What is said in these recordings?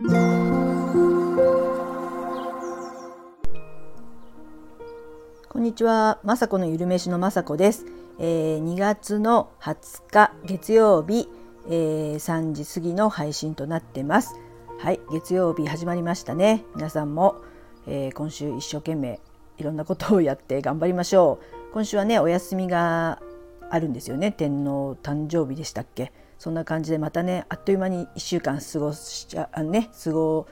こんにちは、まさこのゆるめしのまさこです、えー、2月の20日月曜日、えー、3時過ぎの配信となってます。はい月曜日始まりましたね。皆さんも、えー、今週一生懸命いろんなことをやって頑張りましょう。今週はねお休みがあるんですよね。天皇誕生日でしたっけ？そんな感じでまたねあっという間に1週間過ごしちゃあね過ご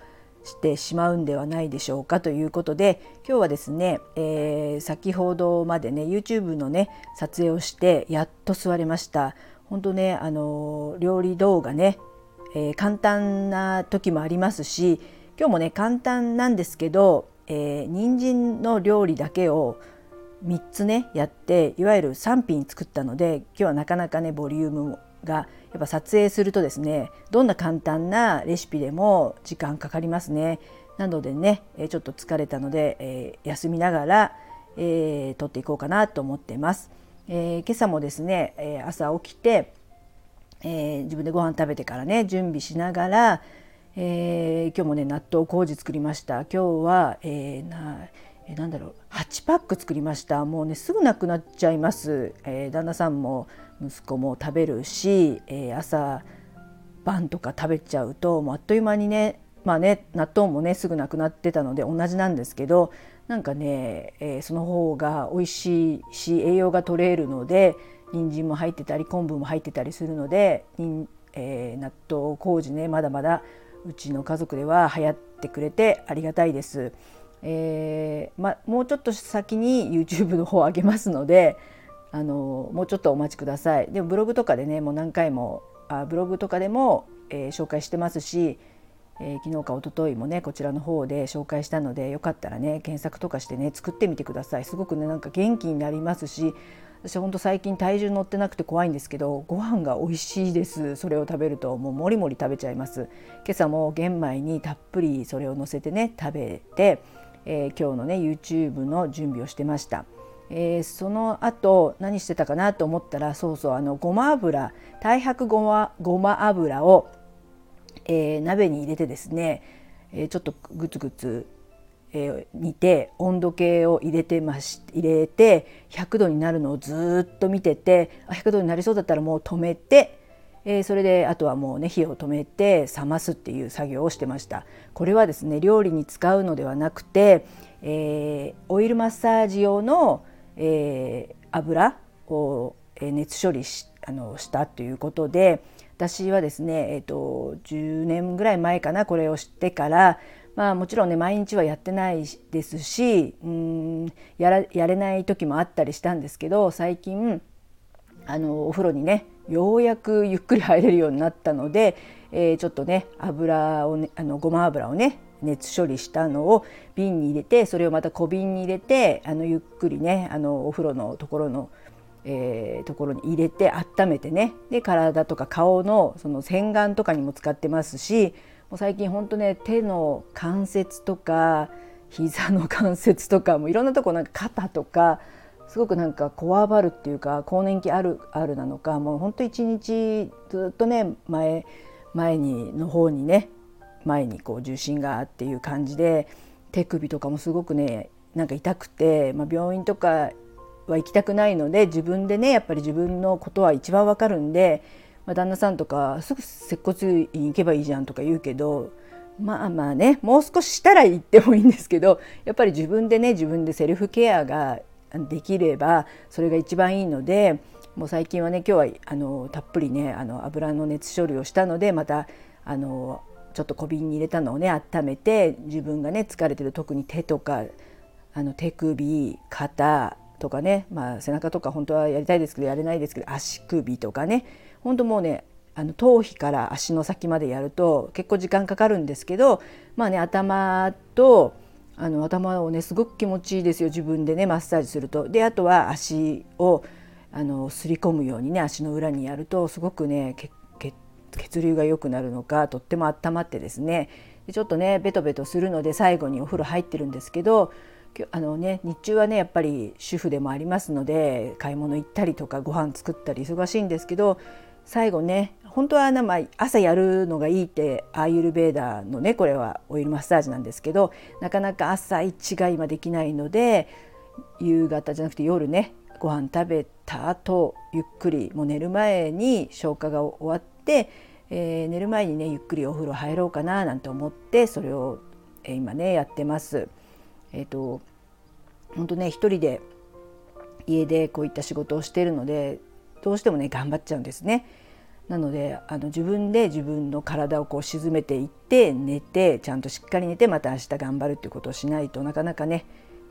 してしまうんではないでしょうかということで今日はですね、えー、先ほどまでね YouTube のね撮影をしてやっと座れました。本当ねあの料理動画ね、えー、簡単な時もありますし今日もね簡単なんですけど、えー、人参の料理だけを3つねやっていわゆる3品作ったので今日はなかなかねボリュームがやっぱ撮影するとですねどんな簡単なレシピでも時間かかりますね。なのでねちょっと疲れたので、え、休みながら、え、撮っていこうかなと思ってます。えー、今朝もですね、え朝起きて、え自分でご飯食べてからね準備しながら、え今日もね納豆麹作りました。今日は、えなえなんだろう8パック作りましたもうねすぐなくなっちゃいます、え、旦那さんも息子も食べるし、えー、朝晩とか食べちゃうともうあっという間にねまあね納豆もねすぐなくなってたので同じなんですけどなんかね、えー、その方が美味しいし栄養が取れるので人参も入ってたり昆布も入ってたりするので、えー、納豆麹ねまだまだうちの家族では流行ってくれてありがたいです。えー、ま、もうちょっと先に YouTube の方を上げますのであのもうちょっとお待ちください。でもブログとかでねもう何回もあブログとかでも、えー、紹介してますし、えー、昨日か一昨日もねこちらの方で紹介したのでよかったらね検索とかしてね作ってみてください。すごくねなんか元気になりますし私ほんと最近体重乗ってなくて怖いんですけどご飯が美味しいですそれを食べるともうもりもり食べちゃいます今朝も玄米にたっぷりそれを乗せてね食べてえー、今日のね YouTube の準備をしてました。えー、その後何してたかなと思ったらそうそうあのごま油太白ごまごま油を、えー、鍋に入れてですね、えー、ちょっとグツグツ、え、煮て温度計を入れてまし入れて100度になるのをずっと見てて100度になりそうだったらもう止めてえー、それであとはもうね火を止めて冷ますっていう作業をしてました。これはですね料理に使うのではなくて、えー、オイルマッサージ用の、えー、油を熱処理しあのしたということで私はですね、えーと、10年ぐらい前かなこれを知ってからまあもちろんね毎日はやってないですしうんやらやれない時もあったりしたんですけど最近あのお風呂にねようやくゆっくり入れるようになったので、えー、ちょっとね油をねあのごま油をね熱処理したのを瓶に入れてそれをまた小瓶に入れてあのゆっくりねあのお風呂のところの、えー、ところに入れて温めてね。で体とか顔のその洗顔とかにも使ってますしもう最近ほんとね手の関節とか膝の関節とかもいろんなとこなんか肩とかすごくなんかこわばるっていうか更年期あるあるなのかもうほんと一日ずっとね前前にの方にね前にこう重心がっていう感じで手首とかもすごくねなんか痛くて、まあ、病院とかは行きたくないので自分でねやっぱり自分のことは一番わかるんで、まあ、旦那さんとかすぐ接骨院行けばいいじゃんとか言うけどまあまあねもう少ししたら行ってもいいんですけどやっぱり自分でね自分でセルフケアができればそれが一番いいのでもう最近はね今日はあのたっぷりねあの油の熱処理をしたのでまたあのちょっと小瓶に入れたのをね温めて自分がね疲れてる特に手とかあの手首肩とかね、まあ、背中とか本当はやりたいですけどやれないですけど足首とかね本当もうねあの頭皮から足の先までやると結構時間かかるんですけどまあね頭とあの頭をねすごく気持ちいいですよ自分でねマッサージすると。であとは足をあのすり込むようにね足の裏にやるとすごくね血血流が良くなるのかとっても温まってですね。でちょっとねベトベトするので最後にお風呂入ってるんですけどあのね日中はねやっぱり主婦でもありますので買い物行ったりとかご飯作ったり忙しいんですけど最後ね本当はな、ま、朝やるのがいいってアーユルベーダーのねこれはオイルマッサージなんですけどなかなか朝一が今できないので夕方じゃなくて夜ねご飯食べた後ゆっくりもう寝る前に消化が終わって、えー、寝る前にねゆっくりお風呂入ろうかななんて思ってそれを、えー、今ねやってます。えーと、本当ね一人で家でこういった仕事をしているのでどうしてもね頑張っちゃうんですね。なのであの自分で自分の体をこう沈めていって寝てちゃんとしっかり寝てまた明日頑張るっていうことをしないとなかなかね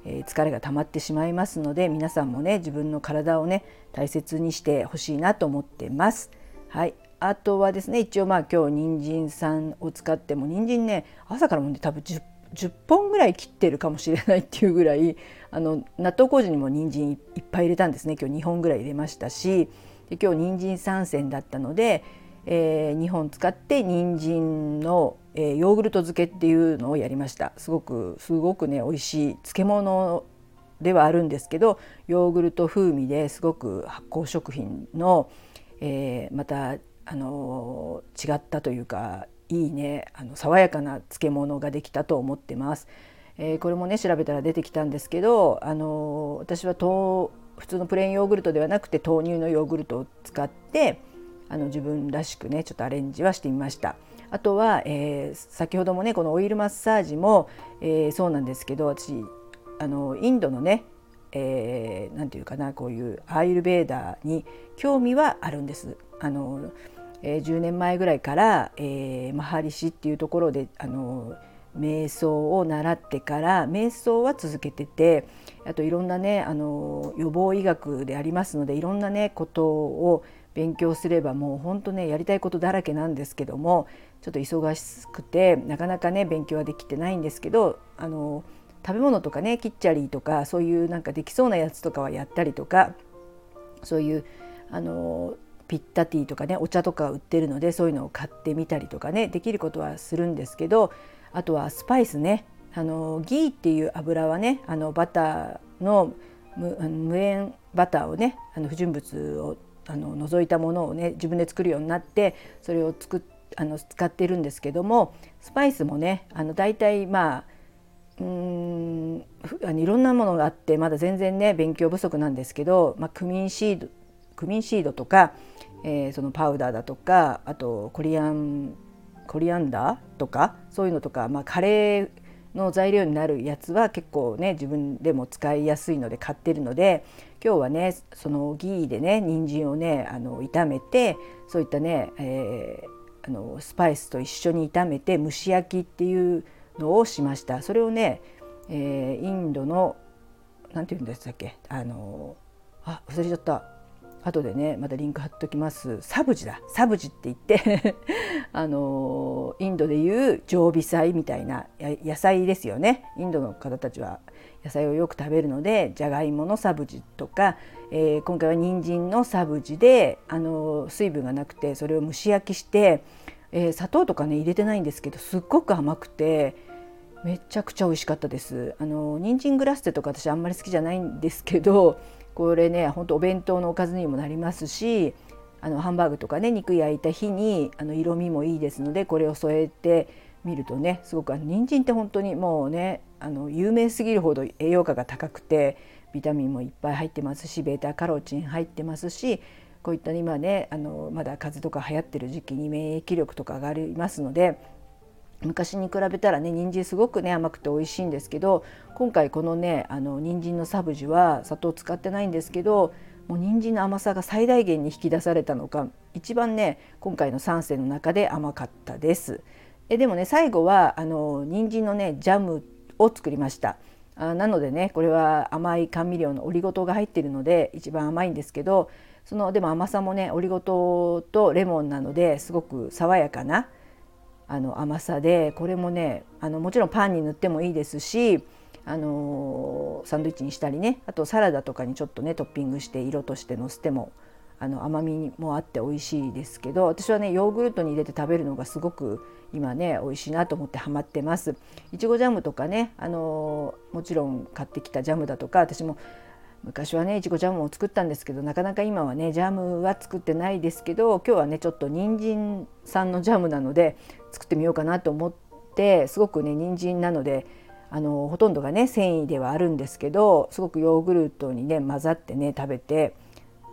え疲れが溜まってしまいますので皆さんもね自分の体をね大切にしてほしいなと思ってます。はいあとはですね一応まあ今日人参さんを使っても人参ね朝からもね多分 10, 10本ぐらい切ってるかもしれないっていうぐらいあの納豆麹にも人参いっぱい入れたんですね。今日2本ぐらい入れましたしで今日人参3選だったので、えー、2本使って人参のえー、ヨーグルト漬けっていうのをやりました。すごくすごくね美味しい漬物ではあるんですけどヨーグルト風味ですごく発酵食品の、えー、またあの違ったというかいいねあの爽やかな漬物ができたと思ってます。えー、これもね調べたら出てきたんですけどあの私は普通のプレーンヨーグルトではなくて豆乳のヨーグルトを使ってあの自分らしくねちょっとアレンジはしてみました。あとは、えー、先ほどもねこのオイルマッサージも、えー、そうなんですけど私あのインドのね何、えー、て言うかなこういうアーユルベーダーに興味はあるんです。あのえー、10年前ぐらいから、えー、マハリシっていうところであの瞑想を習ってから瞑想は続けててあといろんなねあの予防医学でありますのでいろんなねことを勉強すればもう本当ねやりたいことだらけなんですけどもちょっと忙しくてなかなかね勉強はできてないんですけどあの食べ物とかねキッチャリーとかそういうなんかできそうなやつとかはやったりとかそういうあのピッタティーとかねお茶とか売ってるのでそういうのを買ってみたりとかねできることはするんですけどあとはスパイスね。あのギーっていう油はねあのバターの無塩バターをねあの不純物をあの除いたものをね自分で作るようになってそれを作っあの使ってるんですけどもスパイスもねあの大体まあうんいろんなものがあってまだ全然ね勉強不足なんですけど、まあ、クミンシードクミンシードとか、えー、そのパウダーだとかあとコリアンコリアンダーとかそういうのとか、まあ、カレーの材料になるやつは結構ね自分でも使いやすいので買ってるので今日はねそのギーでね人参をねあの炒めてそういったね、えー、あのスパイスと一緒に炒めて蒸し焼きっていうのをしました。それをね、えー、インドの何て言うんでしたっけ？あのあ忘れちゃった。後でねまたリンク貼っときます。サブジだ。サブジって言って あのインドでいう常備菜みたいな野菜ですよね。インドの方たちは野菜をよく食べるのでじゃがいものサブジとか、えー、今回は人参のサブジであの水分がなくてそれを蒸し焼きして、えー、砂糖とかね入れてないんですけどすっごく甘くてめちゃくちゃ美味しかったです。あの人参グラステとか私あんまり好きじゃないんですけどこれねほんとお弁当のおかずにもなりますしあのハンバーグとかね肉焼いた日にあの色味もいいですのでこれを添えてみるとねすごくあの人参って本当にもうねあの有名すぎるほど栄養価が高くてビタミンもいっぱい入ってますしベータカロチン入ってますしこういった今ねあのまだ風邪とか流行ってる時期に免疫力とか上がりますので昔に比べたらね人参すごくね甘くて美味しいんですけど今回このねあの人参のサブジは砂糖使ってないんですけどもう人参の甘さが最大限に引き出されたのか一番ね今回の3選の中で甘かったです。えでもね最後はあの人参のねジャムを作りましたあなのでねこれは甘い甘味料のオリゴ糖が入っているので一番甘いんですけどそのでも甘さもねオリゴ糖とレモンなのですごく爽やかなあの甘さでこれもねあのもちろんパンに塗ってもいいですしあのサンドイッチにしたりねあとサラダとかにちょっとねトッピングして色としてのせてもあの甘みもあって美味しいですけど私はねヨーグルトに入れて食べるのがすごく今ね美味しいなと思ってハマってます。いちごジャムとかねあのもちろん買ってきたジャムだとか私も昔はねいちごジャムを作ったんですけどなかなか今はねジャムは作ってないですけど今日はねちょっと人参さんのジャムなので作ってみようかなと思ってすごくね人参なのであのほとんどがね繊維ではあるんですけどすごくヨーグルトにね混ざってね食べて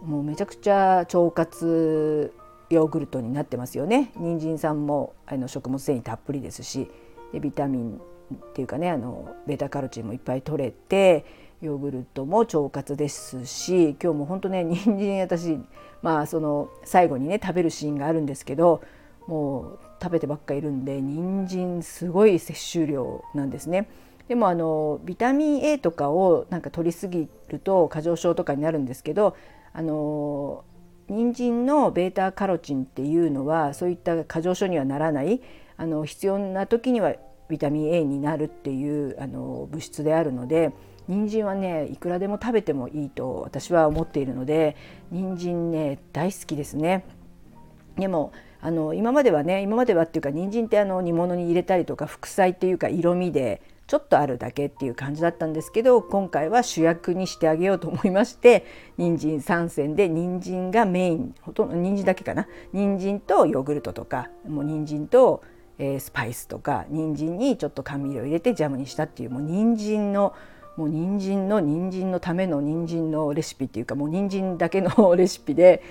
もうめちゃくちゃ腸活ヨーグルトになってますよね。人参さんもあの食物繊維たっぷりですしでビタミンっていうかねあのベータカロチンもいっぱい取れてヨーグルトも腸活ですし今日も本当ね 人参私まあその最後にね食べるシーンがあるんですけどもう食べてばっかいるんで人参すごい摂取量なんですね。でもあのビタミン A とかをなんか取りすぎると過剰症とかになるんですけどあの人参のベータカロチンっていうのはそういった過剰症にはならないあの必要な時にはビタミン A になるっていうあの物質であるので人参はねいくらでも食べてもいいと私は思っているので人参ね大好きですね。でもあの今まではね今まではっていうか人参ってあの煮物に入れたりとか副菜っていうか色味でちょっとあるだけっていう感じだったんですけど今回は主役にしてあげようと思いまして人参3選で人参がメインほとんど人参だけかな人参とヨーグルトとかもう人参と、えー、スパイスとか人参にちょっと甘味料入れてジャムにしたっていうもう人参のもう人参の人参のための人参のレシピっていうかもう人参だけのレシピで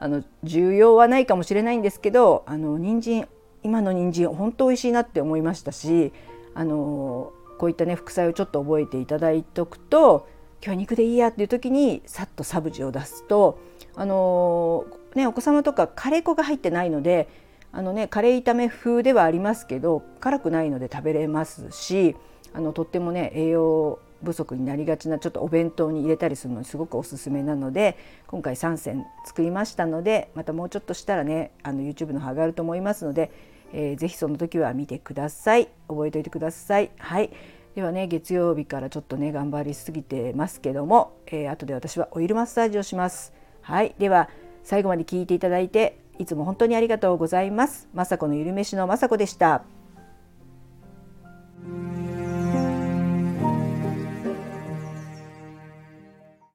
あの重要はないかもしれないんですけどあの人参今の人参本当美味しいなって思いましたしあのこういったね副菜をちょっと覚えていただいておくと今日は肉でいいやっていう時にさっとサブジを出すとあのねお子様とかカレー粉が入ってないのであのねカレー炒め風ではありますけど辛くないので食べれますしあのとってもね栄養不足になりがちなちょっとお弁当に入れたりするのにすごくおすすめなので今回3選作りましたのでまたもうちょっとしたらねあの YouTube の方上がると思いますのでえー、ぜひその時は見てください。覚えておいてください。はい。ではね月曜日からちょっとね頑張りすぎてますけども、えー、後で私はオイルマッサージをします。はい。では最後まで聞いていただいていつも本当にありがとうございます。雅子のゆるめしの雅子でした。